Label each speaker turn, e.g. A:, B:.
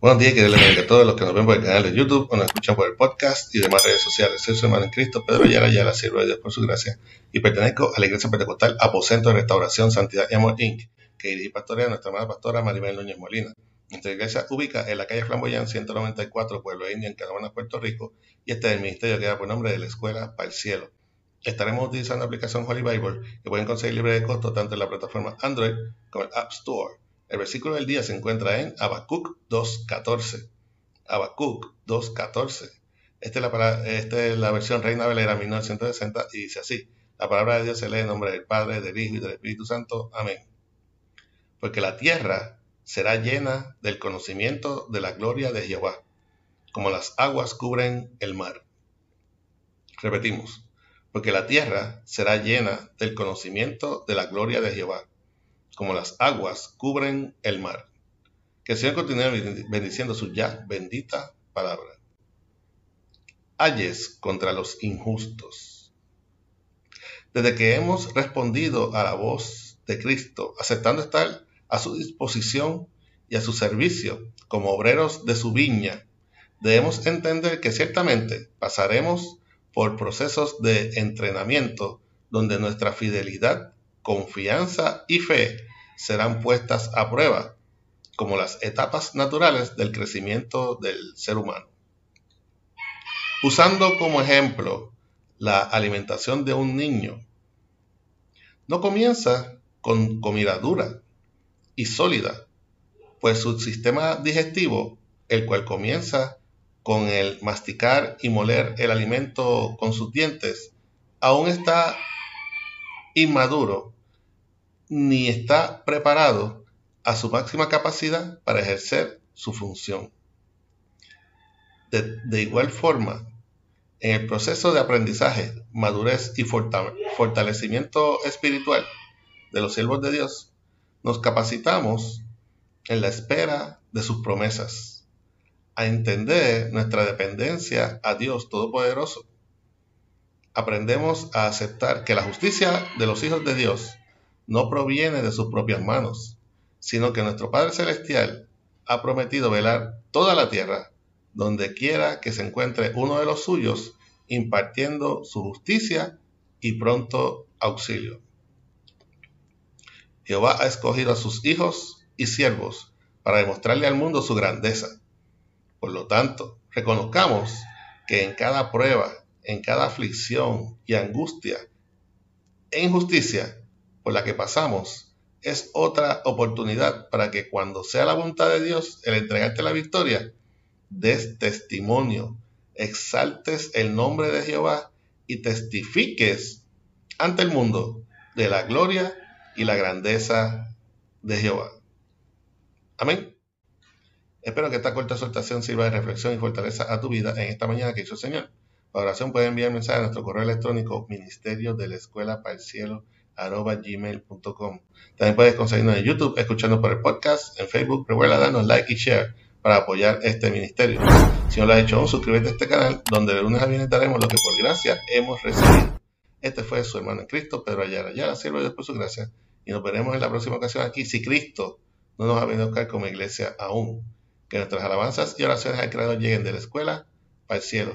A: Buenos días, que a todos los que nos ven por el canal de YouTube o nos escuchan por el podcast y demás redes sociales. Soy su hermano en Cristo, Pedro Ayala la sirvo de Dios por su gracia y pertenezco a la Iglesia Pentecostal Aposento de Restauración, Santidad y Amor Inc., que dirige pastorea nuestra amada pastora Maribel Núñez Molina. Nuestra iglesia ubica en la calle Flamboyán 194, Pueblo Indio, en Canóvanas, Puerto Rico, y este es el ministerio que da por nombre de la Escuela para el Cielo. Estaremos utilizando la aplicación Holy Bible, que pueden conseguir libre de costo tanto en la plataforma Android como el App Store. El versículo del día se encuentra en Habacuc 2.14. Habacuc 2.14. Esta es, la, esta es la versión Reina Valera 1960 y dice así. La palabra de Dios se lee en nombre del Padre, del Hijo y del Espíritu Santo. Amén. Porque la tierra será llena del conocimiento de la gloria de Jehová, como las aguas cubren el mar. Repetimos. Porque la tierra será llena del conocimiento de la gloria de Jehová, como las aguas cubren el mar. Que el Señor continúe bendiciendo su ya bendita palabra. Ayes contra los injustos. Desde que hemos respondido a la voz de Cristo, aceptando estar a su disposición y a su servicio como obreros de su viña, debemos entender que ciertamente pasaremos por procesos de entrenamiento donde nuestra fidelidad, confianza y fe serán puestas a prueba, como las etapas naturales del crecimiento del ser humano. Usando como ejemplo la alimentación de un niño, no comienza con comida dura y sólida, pues su sistema digestivo, el cual comienza con el masticar y moler el alimento con sus dientes, aún está inmaduro ni está preparado a su máxima capacidad para ejercer su función. De, igual forma, en el proceso de aprendizaje, madurez y fortalecimiento espiritual de los siervos de Dios, nos capacitamos en la espera de sus promesas, a entender nuestra dependencia a Dios Todopoderoso. Aprendemos a aceptar que la justicia de los hijos de Dios no proviene de sus propias manos, sino que nuestro Padre Celestial ha prometido velar toda la tierra, donde quiera que se encuentre uno de los suyos, impartiendo su justicia y pronto auxilio. Jehová ha escogido a sus hijos y siervos para demostrarle al mundo su grandeza. Por lo tanto, reconozcamos que en cada prueba, en cada aflicción y angustia e injusticia, por la que pasamos es otra oportunidad para que cuando sea la voluntad de Dios el entregarte la victoria, des testimonio, exaltes el nombre de Jehová y testifiques ante el mundo de la gloria y la grandeza de Jehová. Amén. Espero que esta corta exhortación sirva de reflexión y fortaleza a tu vida en esta mañana que hizo el Señor. Para oración puede enviar mensaje a nuestro correo electrónico ministerio de la escuela para el cielo arroba gmail.com. También puedes conseguirnos en YouTube, escuchando por el podcast, en Facebook. Recuerda darnos like y share para apoyar este ministerio. Si no lo has hecho aún, suscríbete a este canal, donde de lunes a viernes daremos lo que por gracia hemos recibido. Este fue su hermano en Cristo, Pedro Ayala. Ya sirve después su gracia. Y nos veremos en la próxima ocasión aquí, si Cristo no nos ha venido a buscar como iglesia aún. Que nuestras alabanzas y oraciones al Creador lleguen de la escuela para el cielo.